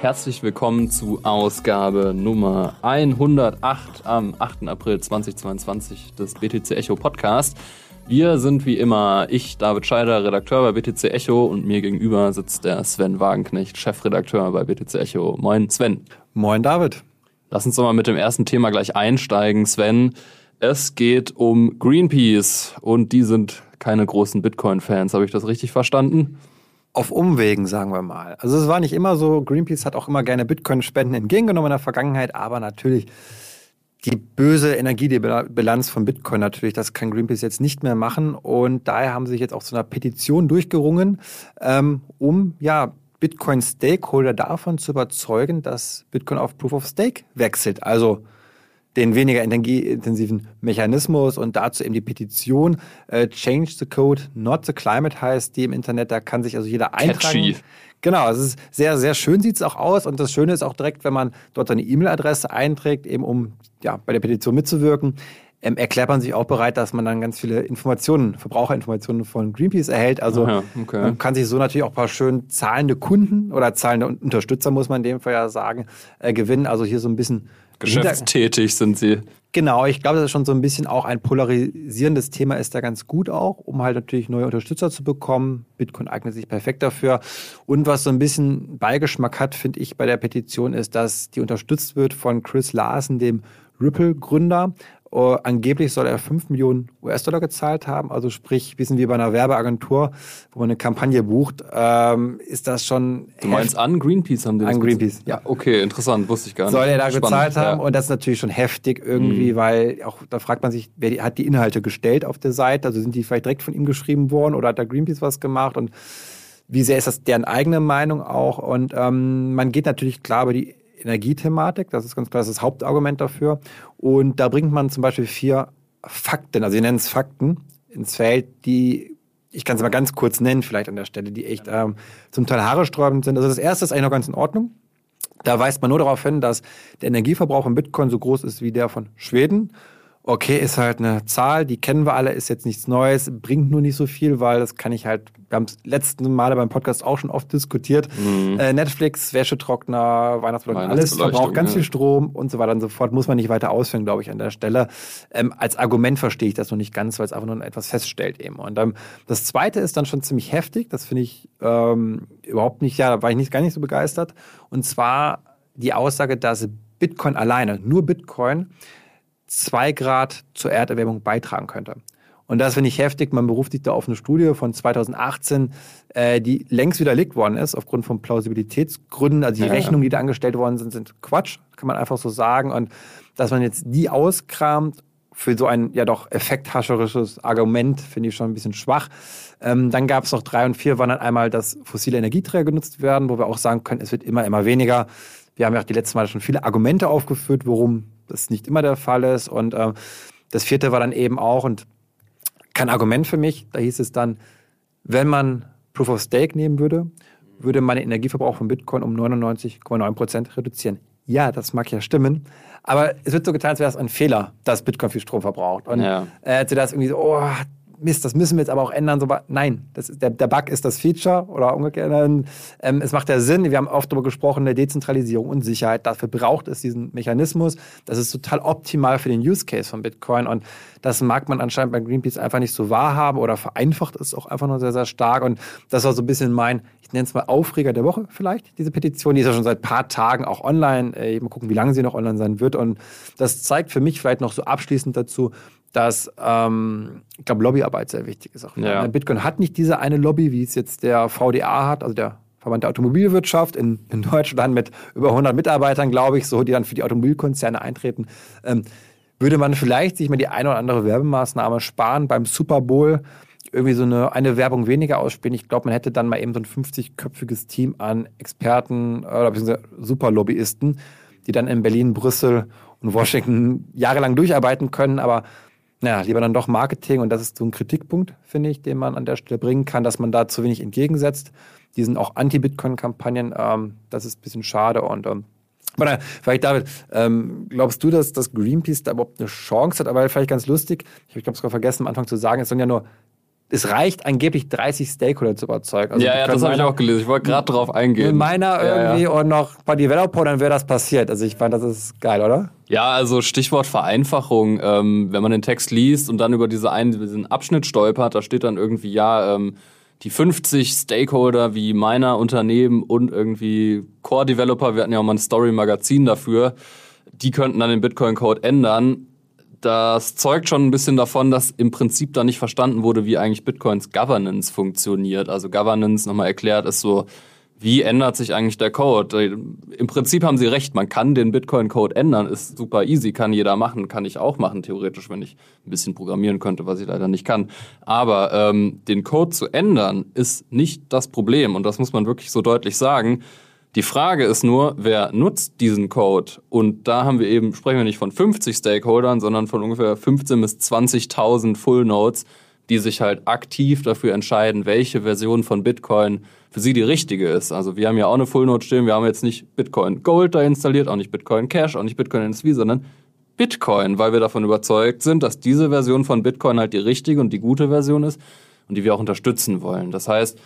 Herzlich willkommen zu Ausgabe Nummer 108 am 8. April 2022 des BTC Echo Podcast. Wir sind wie immer ich, David Scheider, Redakteur bei BTC Echo und mir gegenüber sitzt der Sven Wagenknecht, Chefredakteur bei BTC Echo. Moin Sven. Moin David. Lass uns doch mal mit dem ersten Thema gleich einsteigen, Sven. Es geht um Greenpeace und die sind keine großen Bitcoin-Fans. Habe ich das richtig verstanden? Auf Umwegen, sagen wir mal. Also es war nicht immer so. Greenpeace hat auch immer gerne Bitcoin-Spenden entgegengenommen in der Vergangenheit, aber natürlich die böse Energiebilanz von Bitcoin natürlich, das kann Greenpeace jetzt nicht mehr machen. Und daher haben sie sich jetzt auch zu einer Petition durchgerungen, ähm, um ja Bitcoin-Stakeholder davon zu überzeugen, dass Bitcoin auf Proof of Stake wechselt. Also den weniger energieintensiven Mechanismus und dazu eben die Petition äh, Change the Code, not the climate heißt die im Internet. Da kann sich also jeder eintragen. Catchy. Genau, es ist sehr, sehr schön sieht es auch aus und das Schöne ist auch direkt, wenn man dort seine E-Mail-Adresse einträgt, eben um ja, bei der Petition mitzuwirken, ähm, erklärt man sich auch bereit, dass man dann ganz viele Informationen, Verbraucherinformationen von Greenpeace erhält. Also ja, okay. man kann sich so natürlich auch ein paar schön zahlende Kunden oder zahlende Unterstützer, muss man in dem Fall ja sagen, äh, gewinnen. Also hier so ein bisschen Geschäftstätig sind sie. Genau, ich glaube, das ist schon so ein bisschen auch ein polarisierendes Thema ist da ganz gut auch, um halt natürlich neue Unterstützer zu bekommen. Bitcoin eignet sich perfekt dafür. Und was so ein bisschen Beigeschmack hat, finde ich, bei der Petition ist, dass die unterstützt wird von Chris Larsen, dem Ripple-Gründer. Uh, angeblich soll er 5 Millionen US-Dollar gezahlt haben. Also sprich, wissen wir bei einer Werbeagentur, wo man eine Kampagne bucht, ähm, ist das schon. Du meinst an Greenpeace haben die An Greenpeace, ja. Okay, interessant, wusste ich gar nicht. Soll er da Spannend, gezahlt haben? Ja. Und das ist natürlich schon heftig irgendwie, mhm. weil auch da fragt man sich, wer hat die Inhalte gestellt auf der Seite? Also sind die vielleicht direkt von ihm geschrieben worden oder hat da Greenpeace was gemacht? Und wie sehr ist das deren eigene Meinung auch? Und ähm, man geht natürlich klar über die Energiethematik. Das ist ganz klar das, das Hauptargument dafür. Und da bringt man zum Beispiel vier Fakten, also sie nennen es Fakten, ins Feld, die ich kann es mal ganz kurz nennen, vielleicht an der Stelle, die echt ähm, zum Teil haaresträubend sind. Also das erste ist eigentlich noch ganz in Ordnung. Da weist man nur darauf hin, dass der Energieverbrauch in Bitcoin so groß ist wie der von Schweden okay, ist halt eine Zahl, die kennen wir alle, ist jetzt nichts Neues, bringt nur nicht so viel, weil das kann ich halt, wir haben es letzten Male beim Podcast auch schon oft diskutiert. Mhm. Äh, Netflix, Wäschetrockner, Weihnachtsbeleuchtung, alles verbraucht ganz ja. viel Strom und so weiter und so fort. Muss man nicht weiter ausführen, glaube ich, an der Stelle. Ähm, als Argument verstehe ich das noch nicht ganz, weil es einfach nur etwas feststellt eben. Und ähm, das zweite ist dann schon ziemlich heftig, das finde ich ähm, überhaupt nicht, ja, da war ich nicht, gar nicht so begeistert. Und zwar die Aussage, dass Bitcoin alleine, nur Bitcoin, zwei Grad zur Erderwärmung beitragen könnte. Und das finde ich heftig. Man beruft sich da auf eine Studie von 2018, äh, die längst widerlegt worden ist, aufgrund von Plausibilitätsgründen. Also die ja, Rechnungen, die da angestellt worden sind, sind Quatsch, kann man einfach so sagen. Und dass man jetzt die auskramt für so ein ja doch effekthascherisches Argument, finde ich schon ein bisschen schwach. Ähm, dann gab es noch drei und vier, wann dann einmal, dass fossile Energieträger genutzt werden, wo wir auch sagen können, es wird immer, immer weniger. Wir haben ja auch die letzten Mal schon viele Argumente aufgeführt, warum das nicht immer der Fall ist. Und äh, das vierte war dann eben auch, und kein Argument für mich, da hieß es dann, wenn man Proof of Stake nehmen würde, würde man den Energieverbrauch von Bitcoin um 99,9 Prozent reduzieren. Ja, das mag ja stimmen, aber es wird so getan, als wäre es ein Fehler, dass Bitcoin viel Strom verbraucht. Und ja. äh, als das irgendwie so, oh, Mist, das müssen wir jetzt aber auch ändern. So, nein, das ist, der, der Bug ist das Feature oder umgekehrt. Ähm, es macht ja Sinn, wir haben oft darüber gesprochen, der Dezentralisierung und Sicherheit. Dafür braucht es diesen Mechanismus. Das ist total optimal für den Use Case von Bitcoin. Und das mag man anscheinend bei Greenpeace einfach nicht so wahrhaben oder vereinfacht es auch einfach nur sehr, sehr stark. Und das war so ein bisschen mein, ich nenne es mal Aufreger der Woche vielleicht, diese Petition. Die ist ja schon seit ein paar Tagen auch online. Äh, mal gucken, wie lange sie noch online sein wird. Und das zeigt für mich vielleicht noch so abschließend dazu, dass, ähm, ich glaube, Lobbyarbeit sehr wichtig ist. Auch ja. Bitcoin hat nicht diese eine Lobby, wie es jetzt der VDA hat, also der Verband der Automobilwirtschaft in, in Deutschland mit über 100 Mitarbeitern, glaube ich, so, die dann für die Automobilkonzerne eintreten. Ähm, würde man vielleicht sich mal die eine oder andere Werbemaßnahme sparen beim Super Bowl, irgendwie so eine, eine Werbung weniger ausspielen. Ich glaube, man hätte dann mal eben so ein 50-köpfiges Team an Experten oder beziehungsweise Superlobbyisten, die dann in Berlin, Brüssel und Washington jahrelang durcharbeiten können, aber naja, lieber dann doch Marketing und das ist so ein Kritikpunkt, finde ich, den man an der Stelle bringen kann, dass man da zu wenig entgegensetzt. Die sind auch Anti-Bitcoin-Kampagnen, ähm, das ist ein bisschen schade und ähm, aber vielleicht, David, ähm, glaubst du, dass, dass Greenpeace da überhaupt eine Chance hat? Aber vielleicht ganz lustig, ich habe es gerade vergessen, am Anfang zu sagen, es sollen ja nur es reicht angeblich 30 Stakeholder zu überzeugen. Also ja, ja, das habe ich auch gelesen. Ich wollte gerade drauf eingehen. Meiner irgendwie ja, ja. und noch paar Developer, dann wäre das passiert. Also ich fand, das ist geil, oder? Ja, also Stichwort Vereinfachung. Ähm, wenn man den Text liest und dann über diese einen, diesen Abschnitt stolpert, da steht dann irgendwie, ja, ähm, die 50 Stakeholder wie meiner Unternehmen und irgendwie Core-Developer, wir hatten ja auch mal ein Story-Magazin dafür, die könnten dann den Bitcoin-Code ändern das zeugt schon ein bisschen davon, dass im Prinzip da nicht verstanden wurde, wie eigentlich Bitcoins Governance funktioniert. Also Governance, nochmal erklärt, ist so, wie ändert sich eigentlich der Code? Im Prinzip haben sie recht, man kann den Bitcoin-Code ändern, ist super easy, kann jeder machen, kann ich auch machen, theoretisch, wenn ich ein bisschen programmieren könnte, was ich leider nicht kann. Aber ähm, den Code zu ändern, ist nicht das Problem und das muss man wirklich so deutlich sagen. Die Frage ist nur, wer nutzt diesen Code? Und da haben wir eben, sprechen wir nicht von 50 Stakeholdern, sondern von ungefähr 15.000 bis 20.000 Full Nodes, die sich halt aktiv dafür entscheiden, welche Version von Bitcoin für sie die richtige ist. Also wir haben ja auch eine Full Node stehen, wir haben jetzt nicht Bitcoin Gold da installiert, auch nicht Bitcoin Cash, auch nicht Bitcoin NSV, sondern Bitcoin, weil wir davon überzeugt sind, dass diese Version von Bitcoin halt die richtige und die gute Version ist und die wir auch unterstützen wollen. Das heißt,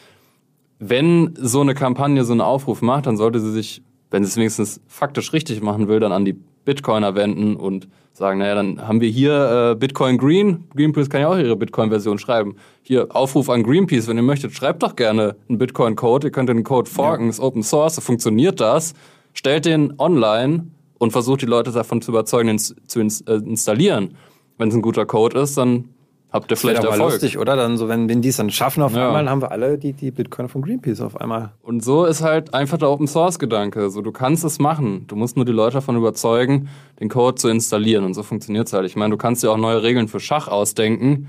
wenn so eine Kampagne so einen Aufruf macht, dann sollte sie sich, wenn sie es wenigstens faktisch richtig machen will, dann an die Bitcoiner wenden und sagen, naja, dann haben wir hier äh, Bitcoin Green. Greenpeace kann ja auch ihre Bitcoin-Version schreiben. Hier, Aufruf an Greenpeace, wenn ihr möchtet, schreibt doch gerne einen Bitcoin-Code. Ihr könnt den Code forken, ja. ist Open Source, so funktioniert das. Stellt den online und versucht die Leute davon zu überzeugen, den zu äh, installieren. Wenn es ein guter Code ist, dann habt ihr vielleicht Erfolg. lustig, oder? Dann so, wenn, wenn die es dann schaffen auf ja. einmal, dann haben wir alle die, die Bitcoin von Greenpeace auf einmal. Und so ist halt einfach der Open Source Gedanke. So, du kannst es machen. Du musst nur die Leute davon überzeugen, den Code zu installieren. Und so funktioniert es halt. Ich meine, du kannst dir auch neue Regeln für Schach ausdenken.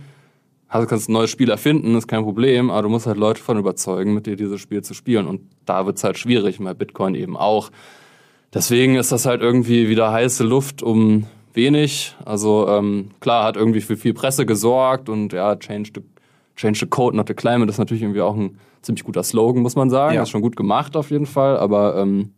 Also kannst ein neues Spiel erfinden, ist kein Problem, aber du musst halt Leute davon überzeugen, mit dir dieses Spiel zu spielen. Und da wird es halt schwierig, bei Bitcoin eben auch. Deswegen ist das halt irgendwie wieder heiße Luft, um wenig. Also ähm, klar, hat irgendwie für viel Presse gesorgt und ja, change the, change the code, not the climate ist natürlich irgendwie auch ein ziemlich guter Slogan, muss man sagen. Ja. ist schon gut gemacht auf jeden Fall, aber ähm,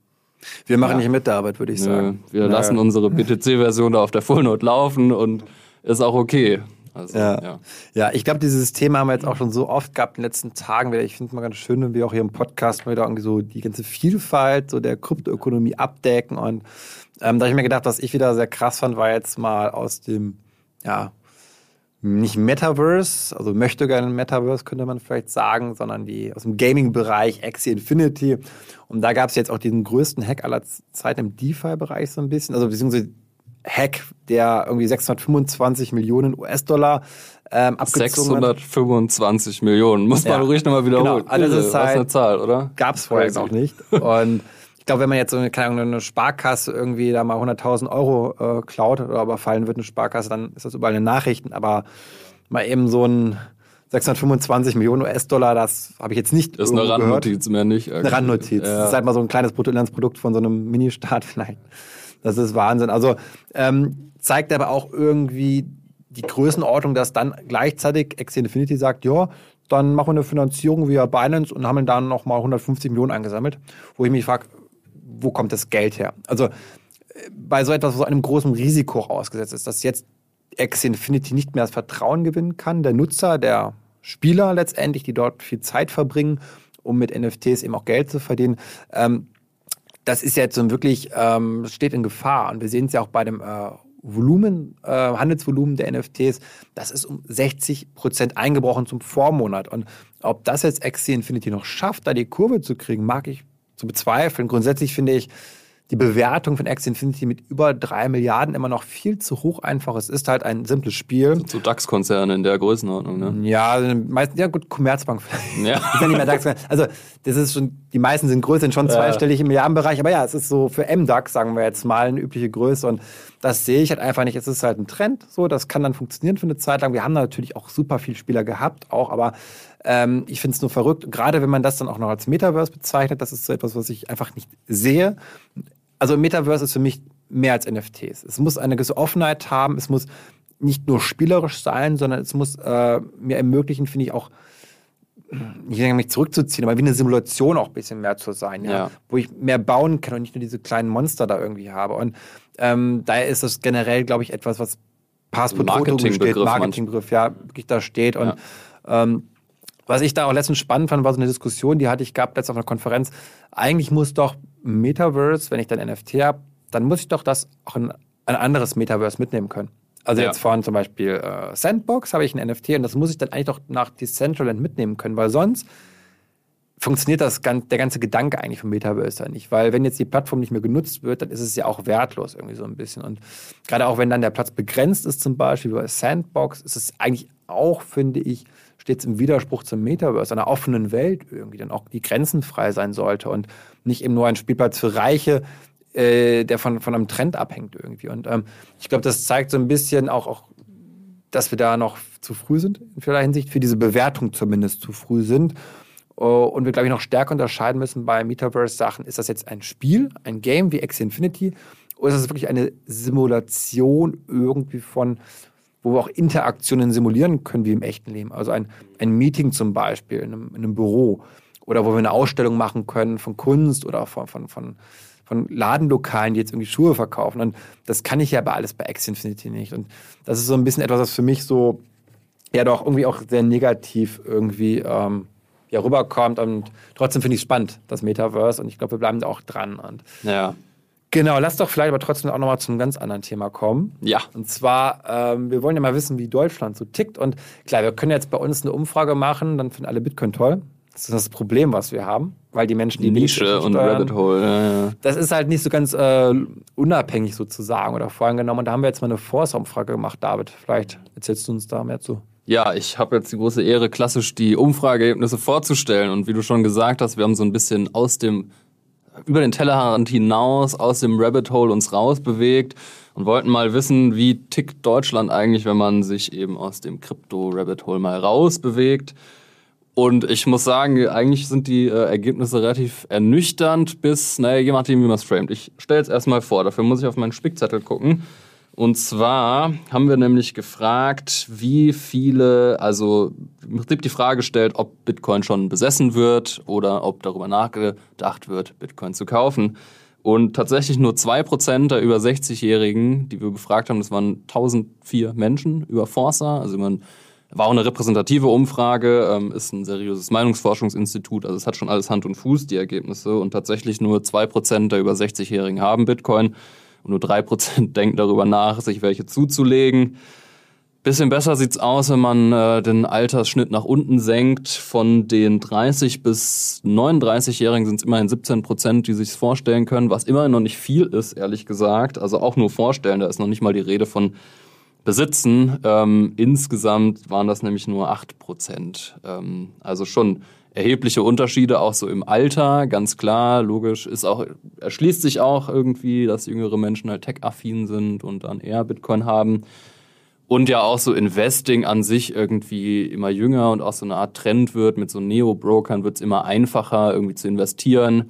wir machen ja, nicht mit der Arbeit, würde ich sagen. Wir naja. lassen unsere BTC-Version da auf der Full Note laufen und ist auch okay. Also, ja. ja. ja, ich glaube, dieses Thema haben wir jetzt auch schon so oft gehabt in den letzten Tagen. Ich finde es mal ganz schön, wenn wir auch hier im Podcast mal wieder irgendwie so die ganze Vielfalt so der Kryptoökonomie abdecken. Und ähm, da habe ich mir gedacht, was ich wieder sehr krass fand, war jetzt mal aus dem, ja, nicht Metaverse, also möchte gerne Metaverse, könnte man vielleicht sagen, sondern die aus dem Gaming-Bereich, Axie Infinity. Und da gab es jetzt auch diesen größten Hack aller Zeiten im DeFi-Bereich so ein bisschen. Also beziehungsweise Hack, der irgendwie 625 Millionen US-Dollar ähm, abgezogen 625 Millionen, muss man ja. ruhig nochmal wiederholen. Genau. Also das ist halt, eine Zahl, oder? Gab es vorher noch nicht. Und glaube, wenn man jetzt so eine, keine Ahnung, eine Sparkasse irgendwie da mal 100.000 Euro äh, klaut oder überfallen wird, eine Sparkasse, dann ist das überall in den Nachrichten. Aber mal eben so ein 625 Millionen US-Dollar, das habe ich jetzt nicht Das ist eine Randnotiz gehört. mehr nicht. Eine Randnotiz. Ja. Das ist halt mal so ein kleines Bruttoinlandsprodukt von so einem Ministaat vielleicht. Das ist Wahnsinn. Also ähm, zeigt aber auch irgendwie die Größenordnung, dass dann gleichzeitig Axie Infinity sagt, ja, dann machen wir eine Finanzierung via Binance und haben dann nochmal 150 Millionen eingesammelt, wo ich mich frage, wo kommt das Geld her? Also äh, bei so etwas, wo so einem großen Risiko ausgesetzt ist, dass jetzt Axie Infinity nicht mehr das Vertrauen gewinnen kann, der Nutzer, der Spieler letztendlich, die dort viel Zeit verbringen, um mit NFTs eben auch Geld zu verdienen, ähm, das ist jetzt so wirklich, ähm, steht in Gefahr. Und wir sehen es ja auch bei dem äh, Volumen, äh, Handelsvolumen der NFTs, das ist um 60 Prozent eingebrochen zum Vormonat. Und ob das jetzt Axie Infinity noch schafft, da die Kurve zu kriegen, mag ich zu bezweifeln. Grundsätzlich finde ich, die Bewertung von Axie Infinity mit über drei Milliarden immer noch viel zu hoch einfach. Es ist halt ein simples Spiel. Zu DAX-Konzerne in der Größenordnung, ne? Ja, meistens, ja gut, Commerzbank Ja. ist ja nicht mehr DAX. Also, das ist schon, die meisten sind größer, sind schon zweistellig im Milliardenbereich. Aber ja, es ist so für MDAX, sagen wir jetzt mal, eine übliche Größe. Und das sehe ich halt einfach nicht. Es ist halt ein Trend. So, das kann dann funktionieren für eine Zeit lang. Wir haben da natürlich auch super viele Spieler gehabt, auch, aber ähm, ich finde es nur verrückt, gerade wenn man das dann auch noch als Metaverse bezeichnet, das ist so etwas, was ich einfach nicht sehe also Metaverse ist für mich mehr als NFTs. Es muss eine gewisse Offenheit haben, es muss nicht nur spielerisch sein, sondern es muss äh, mir ermöglichen, finde ich auch, ich denke, mich zurückzuziehen, aber wie eine Simulation auch ein bisschen mehr zu sein, ja? ja. wo ich mehr bauen kann und nicht nur diese kleinen Monster da irgendwie habe. Und ähm, daher ist das generell, glaube ich, etwas, was Pass pro Marketing steht, Marketingbegriff, ja, wirklich da steht. Und ja Ähm, was ich da auch letztens spannend fand, war so eine Diskussion, die hatte ich gehabt letztens auf einer Konferenz. Eigentlich muss doch Metaverse, wenn ich dann NFT habe, dann muss ich doch das auch in ein anderes Metaverse mitnehmen können. Also ja. jetzt von zum Beispiel äh, Sandbox habe ich ein NFT und das muss ich dann eigentlich doch nach Decentraland mitnehmen können, weil sonst funktioniert das der ganze Gedanke eigentlich vom Metaverse ja nicht. Weil wenn jetzt die Plattform nicht mehr genutzt wird, dann ist es ja auch wertlos irgendwie so ein bisschen. Und gerade auch wenn dann der Platz begrenzt ist, zum Beispiel bei Sandbox, ist es eigentlich auch, finde ich, steht es im Widerspruch zum Metaverse, einer offenen Welt irgendwie, dann auch die Grenzen frei sein sollte und nicht eben nur ein Spielplatz für Reiche, äh, der von, von einem Trend abhängt irgendwie. Und ähm, ich glaube, das zeigt so ein bisschen auch, auch, dass wir da noch zu früh sind, in vielerlei Hinsicht, für diese Bewertung zumindest zu früh sind. Uh, und wir, glaube ich, noch stärker unterscheiden müssen bei Metaverse-Sachen. Ist das jetzt ein Spiel, ein Game wie X Infinity? Oder ist das wirklich eine Simulation irgendwie von, wo wir auch Interaktionen simulieren können wie im echten Leben? Also ein, ein Meeting zum Beispiel in einem, in einem Büro. Oder wo wir eine Ausstellung machen können von Kunst oder von, von, von, von Ladenlokalen, die jetzt irgendwie Schuhe verkaufen. Und das kann ich ja bei alles bei X Infinity nicht. Und das ist so ein bisschen etwas, was für mich so, ja doch irgendwie auch sehr negativ irgendwie ähm, ja, rüberkommt. Und trotzdem finde ich es spannend, das Metaverse. Und ich glaube, wir bleiben da auch dran. Und ja. Genau, lass doch vielleicht aber trotzdem auch nochmal zu einem ganz anderen Thema kommen. Ja. Und zwar, ähm, wir wollen ja mal wissen, wie Deutschland so tickt. Und klar, wir können jetzt bei uns eine Umfrage machen, dann finden alle Bitcoin toll. Das ist das Problem, was wir haben, weil die Menschen, die Nische und steuern, Rabbit Hole, ja, ja. das ist halt nicht so ganz äh, unabhängig sozusagen oder voreingenommen. Und da haben wir jetzt mal eine Force-Umfrage gemacht, David. Vielleicht erzählst du uns da mehr zu. Ja, ich habe jetzt die große Ehre, klassisch die Umfrageergebnisse vorzustellen. Und wie du schon gesagt hast, wir haben so ein bisschen aus dem, über den Tellerrand hinaus, aus dem Rabbit Hole uns rausbewegt und wollten mal wissen, wie tickt Deutschland eigentlich, wenn man sich eben aus dem Krypto-Rabbit Hole mal rausbewegt. Und ich muss sagen, eigentlich sind die äh, Ergebnisse relativ ernüchternd bis, naja, je nachdem, wie man es framet. Ich stelle jetzt erstmal vor, dafür muss ich auf meinen Spickzettel gucken. Und zwar haben wir nämlich gefragt, wie viele, also im Prinzip die Frage gestellt, ob Bitcoin schon besessen wird oder ob darüber nachgedacht wird, Bitcoin zu kaufen. Und tatsächlich nur zwei Prozent der über 60-Jährigen, die wir gefragt haben, das waren 1004 Menschen über Forza, also man war auch eine repräsentative Umfrage, ähm, ist ein seriöses Meinungsforschungsinstitut, also es hat schon alles Hand und Fuß, die Ergebnisse. Und tatsächlich nur zwei Prozent der über 60-Jährigen haben Bitcoin und nur drei Prozent denken darüber nach, sich welche zuzulegen. Bisschen besser sieht's aus, wenn man äh, den Altersschnitt nach unten senkt. Von den 30 bis 39-Jährigen sind es immerhin 17 Prozent, die sich's vorstellen können, was immerhin noch nicht viel ist, ehrlich gesagt. Also auch nur vorstellen, da ist noch nicht mal die Rede von besitzen. Ähm, insgesamt waren das nämlich nur 8 Prozent. Ähm, also schon erhebliche Unterschiede, auch so im Alter, ganz klar, logisch, ist auch, erschließt sich auch irgendwie, dass jüngere Menschen halt tech-affin sind und dann eher Bitcoin haben. Und ja auch so Investing an sich irgendwie immer jünger und auch so eine Art Trend wird. Mit so Neo-Brokern wird es immer einfacher, irgendwie zu investieren.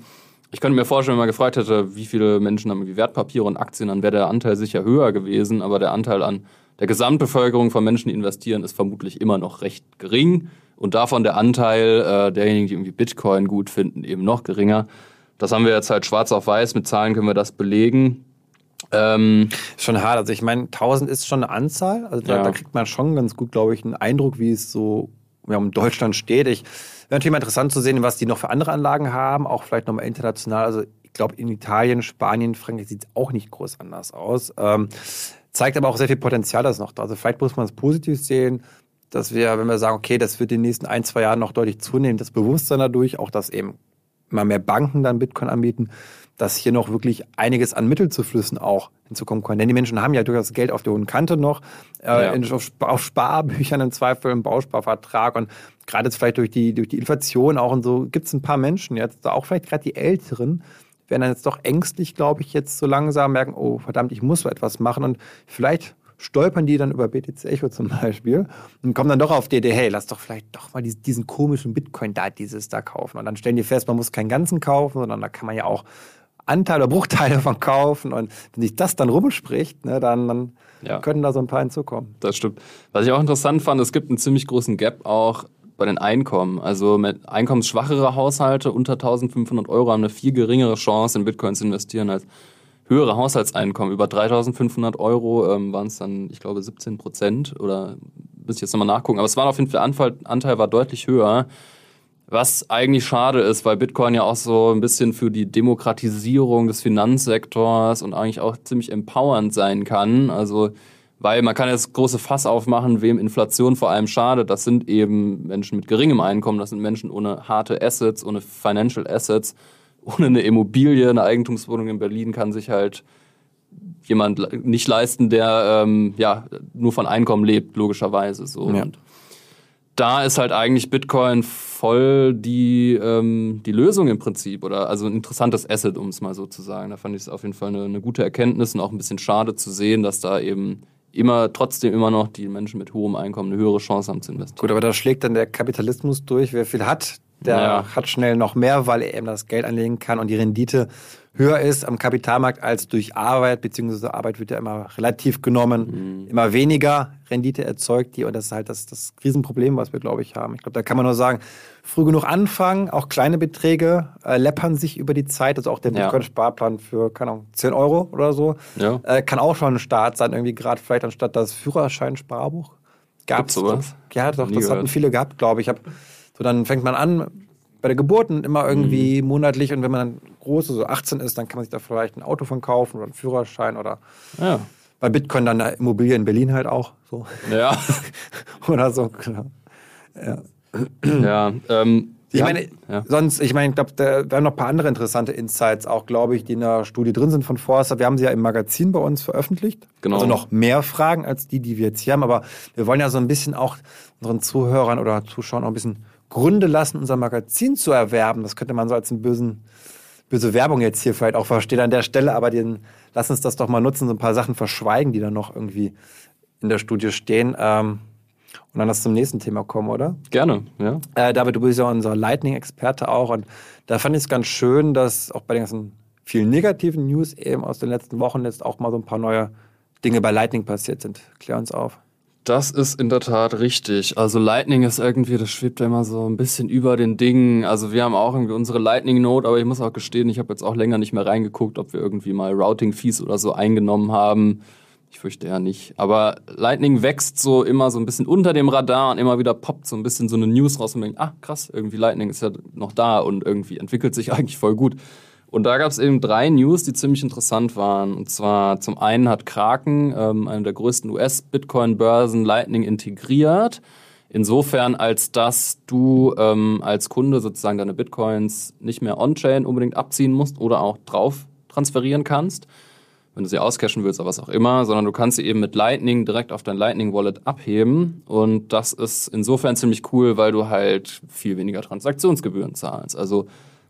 Ich könnte mir vorstellen, wenn man gefragt hätte, wie viele Menschen haben irgendwie Wertpapiere und Aktien, dann wäre der Anteil sicher höher gewesen. Aber der Anteil an der Gesamtbevölkerung von Menschen, die investieren, ist vermutlich immer noch recht gering und davon der Anteil äh, derjenigen, die irgendwie Bitcoin gut finden, eben noch geringer. Das haben wir jetzt halt schwarz auf weiß, mit Zahlen können wir das belegen. Ähm, schon hart. Also ich meine, 1000 ist schon eine Anzahl. Also da, ja. da kriegt man schon ganz gut, glaube ich, einen Eindruck, wie es so ja, um Deutschland steht. Ich wäre natürlich mal interessant zu sehen, was die noch für andere Anlagen haben, auch vielleicht nochmal international. Also ich glaube, in Italien, Spanien, Frankreich sieht es auch nicht groß anders aus. Ähm, zeigt aber auch sehr viel Potenzial, das noch da. Also vielleicht muss man es positiv sehen dass wir, wenn wir sagen, okay, das wird in den nächsten ein, zwei Jahren noch deutlich zunehmen, das Bewusstsein dadurch, auch dass eben immer mehr Banken dann Bitcoin anbieten, dass hier noch wirklich einiges an Mittelzuflüssen auch hinzukommen kann. Denn die Menschen haben ja durchaus Geld auf der hohen Kante noch, äh, ja. in, auf, auf, Sparbüchern im Zweifel, im Bausparvertrag und gerade jetzt vielleicht durch die, durch die Inflation auch und so gibt es ein paar Menschen jetzt, auch vielleicht gerade die Älteren, werden dann jetzt doch ängstlich, glaube ich, jetzt so langsam merken, oh verdammt, ich muss so etwas machen und vielleicht stolpern die dann über BTC Echo zum Beispiel und kommen dann doch auf die Idee, hey, lass doch vielleicht doch mal diesen komischen Bitcoin da, dieses da kaufen. Und dann stellen die fest, man muss keinen ganzen kaufen, sondern da kann man ja auch Anteile oder Bruchteile von kaufen. Und wenn sich das dann rumspricht, ne, dann, dann ja. können da so ein paar hinzukommen. Das stimmt. Was ich auch interessant fand, es gibt einen ziemlich großen Gap auch bei den Einkommen. Also mit einkommensschwachere Haushalte unter 1500 Euro haben eine viel geringere Chance, in Bitcoin zu investieren als höhere Haushaltseinkommen. Über 3500 Euro ähm, waren es dann, ich glaube, 17 Prozent oder muss ich jetzt nochmal nachgucken. Aber es war auf jeden Fall, Anteil, Anteil war deutlich höher. Was eigentlich schade ist, weil Bitcoin ja auch so ein bisschen für die Demokratisierung des Finanzsektors und eigentlich auch ziemlich empowernd sein kann. Also, weil man kann jetzt große Fass aufmachen, wem Inflation vor allem schadet. Das sind eben Menschen mit geringem Einkommen, das sind Menschen ohne harte Assets, ohne Financial Assets, ohne eine Immobilie, eine Eigentumswohnung in Berlin kann sich halt jemand nicht leisten, der ähm, ja nur von Einkommen lebt, logischerweise so. Ja. Und da ist halt eigentlich Bitcoin voll die, ähm, die Lösung im Prinzip oder also ein interessantes Asset, um es mal so zu sagen. Da fand ich es auf jeden Fall eine, eine, gute Erkenntnis und auch ein bisschen schade zu sehen, dass da eben immer trotzdem immer noch die Menschen mit hohem Einkommen eine höhere Chance haben zu investieren. Gut, aber da schlägt dann der Kapitalismus durch. Wer viel hat, der ja. hat schnell noch mehr, weil er eben das Geld anlegen kann und die Rendite höher ist am Kapitalmarkt als durch Arbeit, beziehungsweise Arbeit wird ja immer relativ genommen, mhm. immer weniger Rendite erzeugt die und das ist halt das, das Riesenproblem, was wir, glaube ich, haben. Ich glaube, da kann man nur sagen, früh genug anfangen, auch kleine Beträge äh, läppern sich über die Zeit, also auch der Bitcoin-Sparplan für, keine Ahnung, 10 Euro oder so, ja. äh, kann auch schon ein Start sein, irgendwie gerade vielleicht anstatt das Führerschein-Sparbuch. Gab es sowas? Ja, doch, Nie das gehört. hatten viele gehabt, glaube ich. Hab, so, dann fängt man an, bei der Geburt immer irgendwie mhm. monatlich und wenn man dann groß, so 18 ist, dann kann man sich da vielleicht ein Auto von kaufen oder einen Führerschein oder ja. bei Bitcoin dann eine Immobilie in Berlin halt auch. So. Ja. oder so, genau. Ja. Ja, ähm, ich ja, meine, ja. sonst, ich meine, ich glaube, wir haben noch ein paar andere interessante Insights, auch glaube ich, die in der Studie drin sind von Forster. Wir haben sie ja im Magazin bei uns veröffentlicht. Genau. Also noch mehr Fragen als die, die wir jetzt hier haben. Aber wir wollen ja so ein bisschen auch unseren Zuhörern oder Zuschauern auch ein bisschen Gründe lassen, unser Magazin zu erwerben. Das könnte man so als eine bösen, böse Werbung jetzt hier vielleicht auch verstehen an der Stelle, aber den, lass uns das doch mal nutzen, so ein paar Sachen verschweigen, die da noch irgendwie in der Studie stehen. Ähm, und dann lass zum nächsten Thema kommen, oder? Gerne, ja. Äh, David, du bist ja unser Lightning-Experte auch. Und da fand ich es ganz schön, dass auch bei den ganzen vielen negativen News eben aus den letzten Wochen jetzt auch mal so ein paar neue Dinge bei Lightning passiert sind. Klär uns auf. Das ist in der Tat richtig. Also Lightning ist irgendwie, das schwebt ja immer so ein bisschen über den Dingen. Also wir haben auch irgendwie unsere Lightning Note, aber ich muss auch gestehen, ich habe jetzt auch länger nicht mehr reingeguckt, ob wir irgendwie mal Routing Fees oder so eingenommen haben. Ich fürchte ja nicht. Aber Lightning wächst so immer so ein bisschen unter dem Radar und immer wieder poppt so ein bisschen so eine News raus und denkt, ah krass, irgendwie Lightning ist ja noch da und irgendwie entwickelt sich eigentlich voll gut. Und da gab es eben drei News, die ziemlich interessant waren. Und zwar zum einen hat Kraken, ähm, eine der größten US-Bitcoin-Börsen, Lightning integriert. Insofern, als dass du ähm, als Kunde sozusagen deine Bitcoins nicht mehr on-chain unbedingt abziehen musst oder auch drauf transferieren kannst, wenn du sie auscashen willst oder was auch immer, sondern du kannst sie eben mit Lightning direkt auf dein Lightning Wallet abheben. Und das ist insofern ziemlich cool, weil du halt viel weniger Transaktionsgebühren zahlst. Also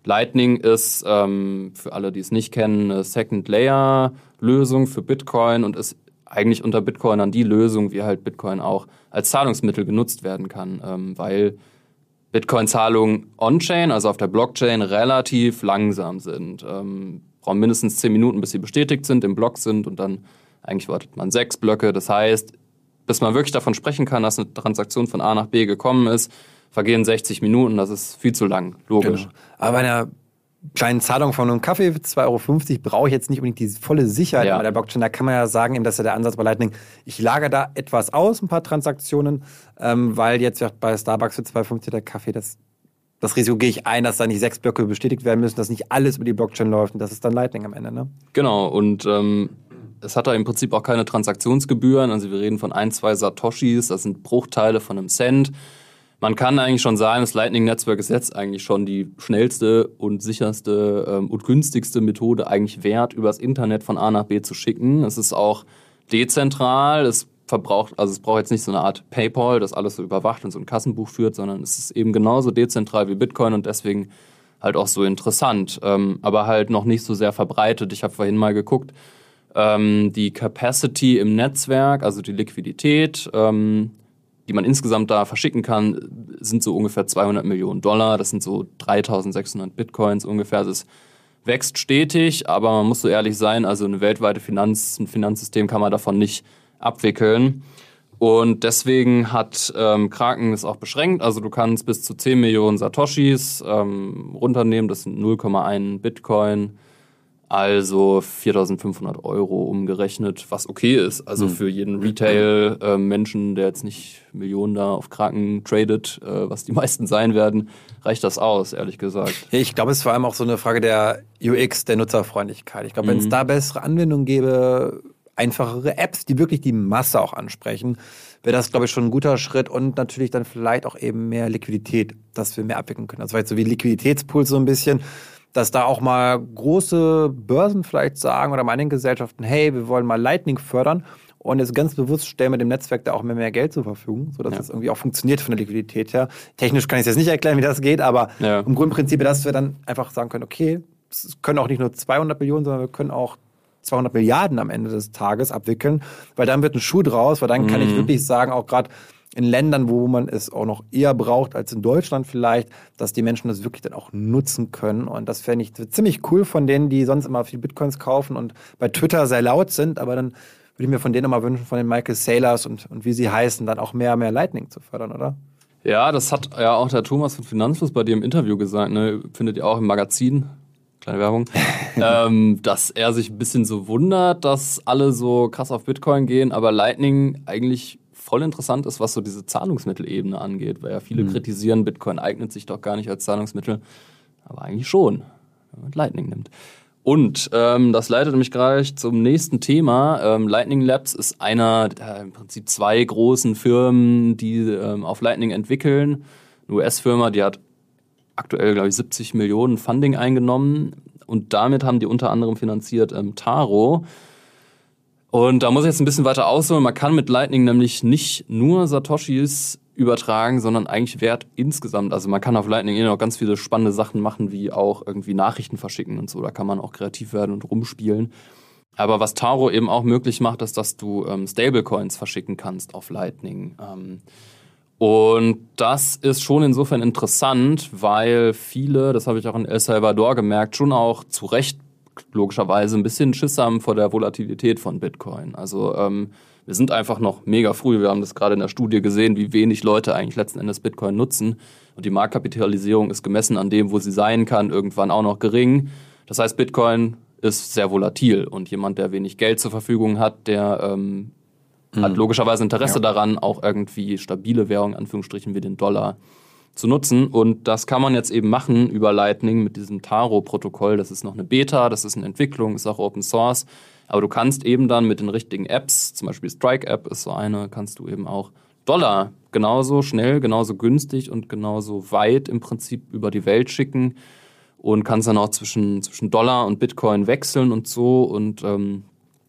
Lightning ist ähm, für alle, die es nicht kennen, eine Second-Layer-Lösung für Bitcoin und ist eigentlich unter Bitcoinern die Lösung, wie halt Bitcoin auch als Zahlungsmittel genutzt werden kann, ähm, weil Bitcoin-Zahlungen on-chain, also auf der Blockchain, relativ langsam sind. Ähm, brauchen mindestens zehn Minuten, bis sie bestätigt sind, im Block sind und dann eigentlich wartet man sechs Blöcke. Das heißt, bis man wirklich davon sprechen kann, dass eine Transaktion von A nach B gekommen ist, vergehen 60 Minuten, das ist viel zu lang, logisch. Genau. Aber bei einer kleinen Zahlung von einem Kaffee, 2,50 Euro, brauche ich jetzt nicht unbedingt die volle Sicherheit ja. bei der Blockchain. Da kann man ja sagen, eben, dass ja der Ansatz bei Lightning, ich lagere da etwas aus, ein paar Transaktionen, ähm, weil jetzt bei Starbucks für 2,50 der Kaffee, das, das Risiko gehe ich ein, dass da nicht sechs Blöcke bestätigt werden müssen, dass nicht alles über die Blockchain läuft und das ist dann Lightning am Ende, ne? Genau, und ähm, es hat da im Prinzip auch keine Transaktionsgebühren, also wir reden von ein, zwei Satoshis, das sind Bruchteile von einem Cent man kann eigentlich schon sagen, das Lightning-Netzwerk ist jetzt eigentlich schon die schnellste und sicherste ähm, und günstigste Methode eigentlich wert, übers Internet von A nach B zu schicken. Es ist auch dezentral, es verbraucht, also es braucht jetzt nicht so eine Art PayPal, das alles so überwacht und so ein Kassenbuch führt, sondern es ist eben genauso dezentral wie Bitcoin und deswegen halt auch so interessant, ähm, aber halt noch nicht so sehr verbreitet. Ich habe vorhin mal geguckt, ähm, die Capacity im Netzwerk, also die Liquidität, ähm, die man insgesamt da verschicken kann, sind so ungefähr 200 Millionen Dollar. Das sind so 3600 Bitcoins ungefähr. Das wächst stetig, aber man muss so ehrlich sein, also eine weltweite Finanz, ein Finanzsystem kann man davon nicht abwickeln. Und deswegen hat ähm, Kraken es auch beschränkt. Also du kannst bis zu 10 Millionen Satoshis ähm, runternehmen. Das sind 0,1 Bitcoin. Also 4.500 Euro umgerechnet, was okay ist. Also mhm. für jeden Retail-Menschen, äh, der jetzt nicht Millionen da auf Kraken tradet, äh, was die meisten sein werden, reicht das aus, ehrlich gesagt. Ich glaube, es ist vor allem auch so eine Frage der UX, der Nutzerfreundlichkeit. Ich glaube, wenn es mhm. da bessere Anwendungen gäbe, einfachere Apps, die wirklich die Masse auch ansprechen, wäre das, glaube ich, schon ein guter Schritt und natürlich dann vielleicht auch eben mehr Liquidität, dass wir mehr abwickeln können. Also vielleicht so wie Liquiditätspool so ein bisschen dass da auch mal große Börsen vielleicht sagen oder Mining-Gesellschaften, hey, wir wollen mal Lightning fördern und jetzt ganz bewusst stellen wir dem Netzwerk da auch mehr, mehr Geld zur Verfügung, sodass ja. das irgendwie auch funktioniert von der Liquidität her. Technisch kann ich jetzt nicht erklären, wie das geht, aber ja. im Grundprinzip, dass wir dann einfach sagen können, okay, es können auch nicht nur 200 Millionen, sondern wir können auch 200 Milliarden am Ende des Tages abwickeln, weil dann wird ein Schuh draus, weil dann mhm. kann ich mhm. wirklich sagen, auch gerade in Ländern, wo man es auch noch eher braucht als in Deutschland vielleicht, dass die Menschen das wirklich dann auch nutzen können. Und das fände ich ziemlich cool von denen, die sonst immer viel Bitcoins kaufen und bei Twitter sehr laut sind, aber dann würde ich mir von denen immer wünschen, von den Michael Saylors und, und wie sie heißen, dann auch mehr, mehr Lightning zu fördern, oder? Ja, das hat ja auch der Thomas von Finanzfluss bei dir im Interview gesagt, ne? findet ihr auch im Magazin, kleine Werbung, ähm, dass er sich ein bisschen so wundert, dass alle so krass auf Bitcoin gehen, aber Lightning eigentlich voll interessant ist, was so diese Zahlungsmittelebene angeht, weil ja viele mhm. kritisieren, Bitcoin eignet sich doch gar nicht als Zahlungsmittel, aber eigentlich schon, wenn man Lightning nimmt. Und ähm, das leitet mich gleich zum nächsten Thema. Ähm, Lightning Labs ist einer der im Prinzip zwei großen Firmen, die ähm, auf Lightning entwickeln. Eine US-Firma, die hat aktuell, glaube ich, 70 Millionen Funding eingenommen. Und damit haben die unter anderem finanziert ähm, Taro. Und da muss ich jetzt ein bisschen weiter ausholen. Man kann mit Lightning nämlich nicht nur Satoshis übertragen, sondern eigentlich Wert insgesamt. Also man kann auf Lightning eh noch ganz viele spannende Sachen machen, wie auch irgendwie Nachrichten verschicken und so. Da kann man auch kreativ werden und rumspielen. Aber was Taro eben auch möglich macht, ist, dass du ähm, Stablecoins verschicken kannst auf Lightning. Ähm, und das ist schon insofern interessant, weil viele, das habe ich auch in El Salvador gemerkt, schon auch zu Recht logischerweise ein bisschen Schiss haben vor der Volatilität von Bitcoin. Also ähm, wir sind einfach noch mega früh. Wir haben das gerade in der Studie gesehen, wie wenig Leute eigentlich letzten Endes Bitcoin nutzen. Und die Marktkapitalisierung ist gemessen an dem, wo sie sein kann, irgendwann auch noch gering. Das heißt, Bitcoin ist sehr volatil und jemand, der wenig Geld zur Verfügung hat, der ähm, mhm. hat logischerweise Interesse ja. daran, auch irgendwie stabile Währung, Anführungsstrichen, wie den Dollar zu nutzen. Und das kann man jetzt eben machen über Lightning mit diesem Taro-Protokoll. Das ist noch eine Beta, das ist eine Entwicklung, ist auch Open Source. Aber du kannst eben dann mit den richtigen Apps, zum Beispiel Strike-App ist so eine, kannst du eben auch Dollar genauso schnell, genauso günstig und genauso weit im Prinzip über die Welt schicken und kannst dann auch zwischen, zwischen Dollar und Bitcoin wechseln und so. Und ähm,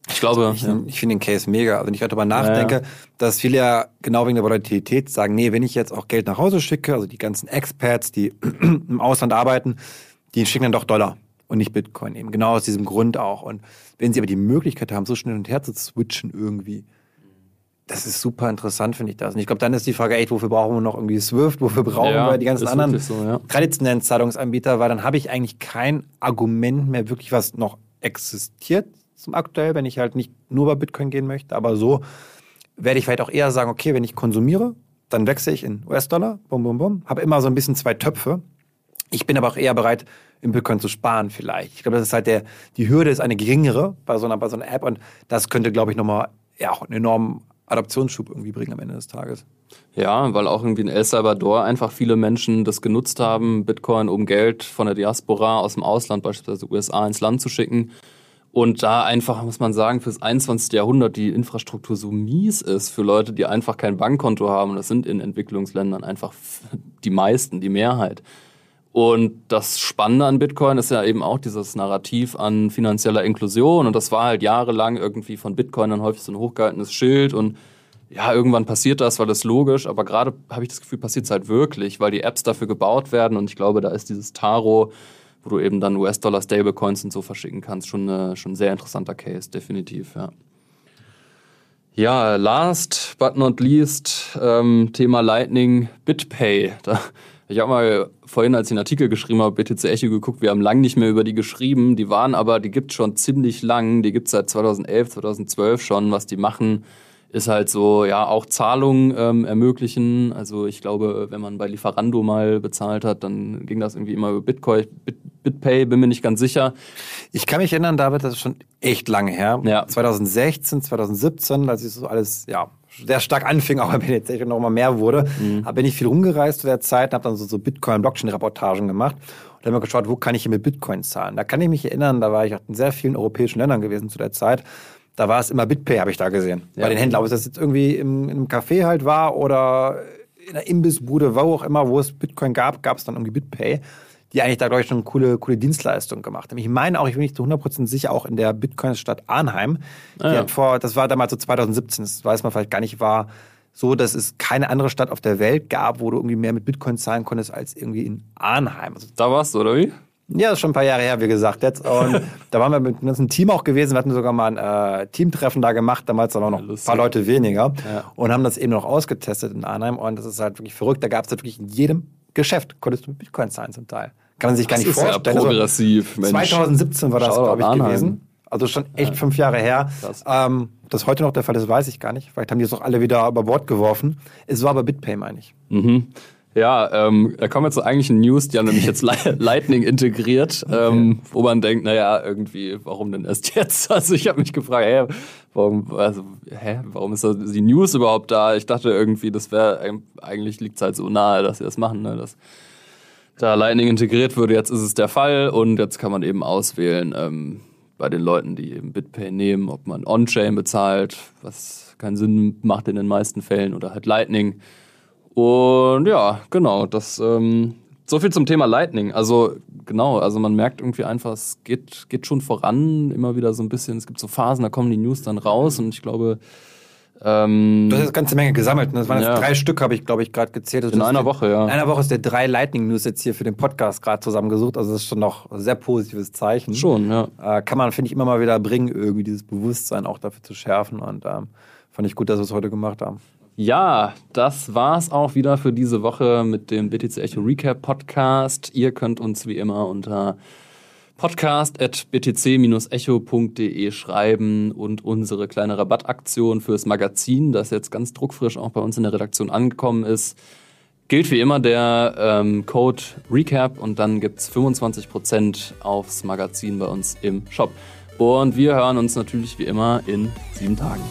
ich glaube. Ich, ja. ich finde den Case mega. Also wenn ich darüber nachdenke, ja, ja. dass viele ja genau wegen der Volatilität sagen, nee, wenn ich jetzt auch Geld nach Hause schicke, also die ganzen Expats, die im Ausland arbeiten, die schicken dann doch Dollar und nicht Bitcoin eben. Genau aus diesem Grund auch. Und wenn sie aber die Möglichkeit haben, so schnell und her zu switchen irgendwie, das ist super interessant, finde ich das. Und ich glaube, dann ist die Frage, echt, wofür brauchen wir noch irgendwie Swift, wofür brauchen ja, wir die ganzen anderen so, ja. traditionellen Zahlungsanbieter, weil dann habe ich eigentlich kein Argument mehr wirklich, was noch existiert, zum aktuell, wenn ich halt nicht nur bei Bitcoin gehen möchte, aber so werde ich vielleicht auch eher sagen, okay, wenn ich konsumiere, dann wechsle ich in US-Dollar, bum, bum, bum, habe immer so ein bisschen zwei Töpfe. Ich bin aber auch eher bereit, im Bitcoin zu sparen vielleicht. Ich glaube, das ist halt der, die Hürde ist eine geringere bei so einer, bei so einer App und das könnte, glaube ich, nochmal ja, auch einen enormen Adaptionsschub irgendwie bringen am Ende des Tages. Ja, weil auch irgendwie in El Salvador einfach viele Menschen das genutzt haben, Bitcoin, um Geld von der Diaspora aus dem Ausland, beispielsweise USA, ins Land zu schicken und da einfach, muss man sagen, fürs 21. Jahrhundert die Infrastruktur so mies ist für Leute, die einfach kein Bankkonto haben. Und das sind in Entwicklungsländern einfach die meisten, die Mehrheit. Und das Spannende an Bitcoin ist ja eben auch dieses Narrativ an finanzieller Inklusion. Und das war halt jahrelang irgendwie von Bitcoin dann häufig so ein hochgehaltenes Schild. Und ja, irgendwann passiert das, weil das logisch. Aber gerade habe ich das Gefühl, passiert es halt wirklich, weil die Apps dafür gebaut werden. Und ich glaube, da ist dieses Taro wo du eben dann US-Dollar Stablecoins und so verschicken kannst. Schon, äh, schon ein sehr interessanter Case, definitiv, ja. Ja, last but not least, ähm, Thema Lightning BitPay. Da, ich habe mal vorhin, als ich einen Artikel geschrieben habe, BTC Echo geguckt, wir haben lang nicht mehr über die geschrieben. Die waren aber, die gibt schon ziemlich lang. Die gibt es seit 2011, 2012 schon. Was die machen, ist halt so, ja, auch Zahlungen ähm, ermöglichen. Also ich glaube, wenn man bei Lieferando mal bezahlt hat, dann ging das irgendwie immer über Bitcoin, Bit, BitPay, bin mir nicht ganz sicher. Ich kann mich erinnern, David, das ist schon echt lange her. Ja. 2016, 2017, als ich so alles, ja, sehr stark anfing, auch bei BTC und noch immer mehr wurde, mhm. bin ich viel rumgereist zu der Zeit, habe dann so, so Bitcoin-Blockchain-Reportagen gemacht und habe mir geschaut, wo kann ich hier mit Bitcoin zahlen. Da kann ich mich erinnern, da war ich auch in sehr vielen europäischen Ländern gewesen zu der Zeit. Da war es immer BitPay, habe ich da gesehen. Ja. Bei den Händlern, ob es jetzt irgendwie im, in einem Café halt war oder in einer Imbissbude, wo auch immer, wo es Bitcoin gab, gab es dann irgendwie BitPay die eigentlich da, glaube ich, schon coole, coole Dienstleistungen gemacht haben. Ich meine auch, ich bin nicht zu 100% sicher, auch in der Bitcoin-Stadt Arnheim. Ah, ja. vor, das war damals so 2017, das weiß man vielleicht gar nicht, war so, dass es keine andere Stadt auf der Welt gab, wo du irgendwie mehr mit Bitcoin zahlen konntest, als irgendwie in Arnheim. Also, da warst du, oder wie? Ja, das ist schon ein paar Jahre her, wie gesagt jetzt. Und da waren wir mit einem Team auch gewesen. Wir hatten sogar mal ein äh, Teamtreffen da gemacht, damals aber noch ja, ein paar Leute weniger. Ja. Und haben das eben noch ausgetestet in Arnheim. Und das ist halt wirklich verrückt. Da gab es halt wirklich in jedem Geschäft konntest du mit Bitcoin zahlen zum Teil. Kann man sich gar nicht vorstellen. Ja progressiv, also, 2017 war das, glaube ich, gewesen. Also schon echt fünf Jahre her. Ähm, das heute noch der Fall ist, weiß ich gar nicht. Vielleicht haben die es auch alle wieder über Bord geworfen. Es war aber BitPay, meine ich. Mhm. Ja, ähm, da kommen wir zu eigentlichen News, die haben nämlich jetzt Lightning integriert, okay. ähm, wo man denkt, naja, irgendwie, warum denn erst jetzt? Also ich habe mich gefragt, hä, warum, also, hä, warum ist die News überhaupt da? Ich dachte irgendwie, das wäre, eigentlich liegt es halt so nahe, dass sie das machen, ne? dass da Lightning integriert wurde. Jetzt ist es der Fall und jetzt kann man eben auswählen ähm, bei den Leuten, die eben BitPay nehmen, ob man On-Chain bezahlt, was keinen Sinn macht in den meisten Fällen, oder halt Lightning. Und ja, genau, das ähm, so viel zum Thema Lightning. Also genau, also man merkt irgendwie einfach, es geht, geht schon voran, immer wieder so ein bisschen. Es gibt so Phasen, da kommen die News dann raus und ich glaube, ähm, du hast eine ganze Menge gesammelt. Ne? Das waren ja. jetzt drei Stück, habe ich, glaube ich, gerade gezählt. in einer Woche, ja. In einer Woche ist der drei Lightning News jetzt hier für den Podcast gerade zusammengesucht. Also das ist schon noch ein sehr positives Zeichen. Schon, ja. Äh, kann man, finde ich, immer mal wieder bringen, irgendwie dieses Bewusstsein auch dafür zu schärfen. Und ähm, fand ich gut, dass wir es heute gemacht haben. Ja, das war's auch wieder für diese Woche mit dem BTC Echo Recap Podcast. Ihr könnt uns wie immer unter podcast.btc-echo.de schreiben und unsere kleine Rabattaktion fürs Magazin, das jetzt ganz druckfrisch auch bei uns in der Redaktion angekommen ist, gilt wie immer der ähm, Code RECAP und dann gibt's 25% aufs Magazin bei uns im Shop. Und wir hören uns natürlich wie immer in sieben Tagen.